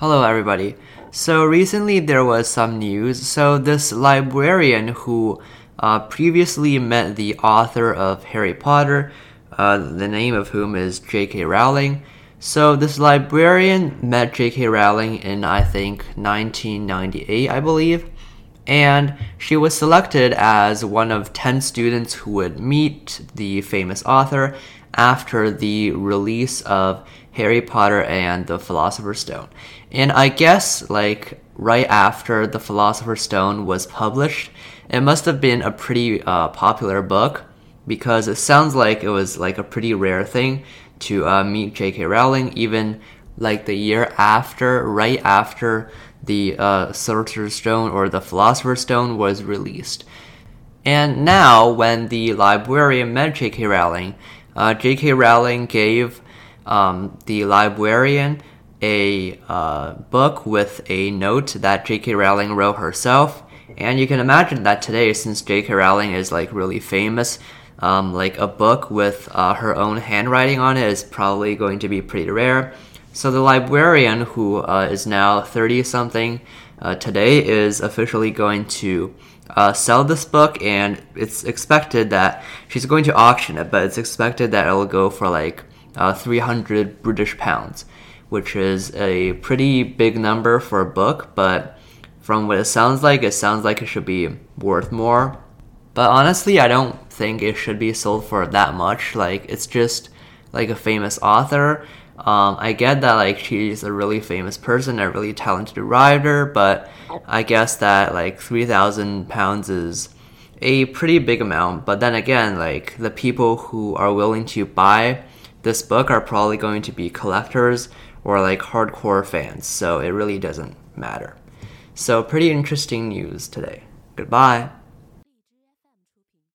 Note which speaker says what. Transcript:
Speaker 1: Hello, everybody. So recently there was some news. So this librarian who uh, previously met the author of Harry Potter, uh, the name of whom is J.K. Rowling. So this librarian met J.K. Rowling in I think 1998, I believe, and she was selected as one of 10 students who would meet the famous author after the release of Harry Potter and the Philosopher's Stone. And I guess, like, right after the Philosopher's Stone was published, it must have been a pretty uh, popular book because it sounds like it was like a pretty rare thing to uh, meet J.K. Rowling, even like the year after, right after the uh, Sorcerer's Stone or the Philosopher's Stone was released. And now, when the librarian met J.K. Rowling, uh, J.K. Rowling gave um, the librarian a uh, book with a note that J.K. Rowling wrote herself. And you can imagine that today, since J.K. Rowling is like really famous, um, like a book with uh, her own handwriting on it is probably going to be pretty rare. So the librarian, who uh, is now 30 something uh, today, is officially going to uh, sell this book, and it's expected that she's going to auction it, but it's expected that it'll go for like uh, 300 British pounds, which is a pretty big number for a book, but from what it sounds like, it sounds like it should be worth more. But honestly, I don't think it should be sold for that much. Like, it's just like a famous author. Um, I get that like she's a really famous person, a really talented writer, but I guess that like three thousand pounds is a pretty big amount. But then again, like the people who are willing to buy this book are probably going to be collectors or like hardcore fans, so it really doesn't matter. So, pretty interesting news today. Goodbye.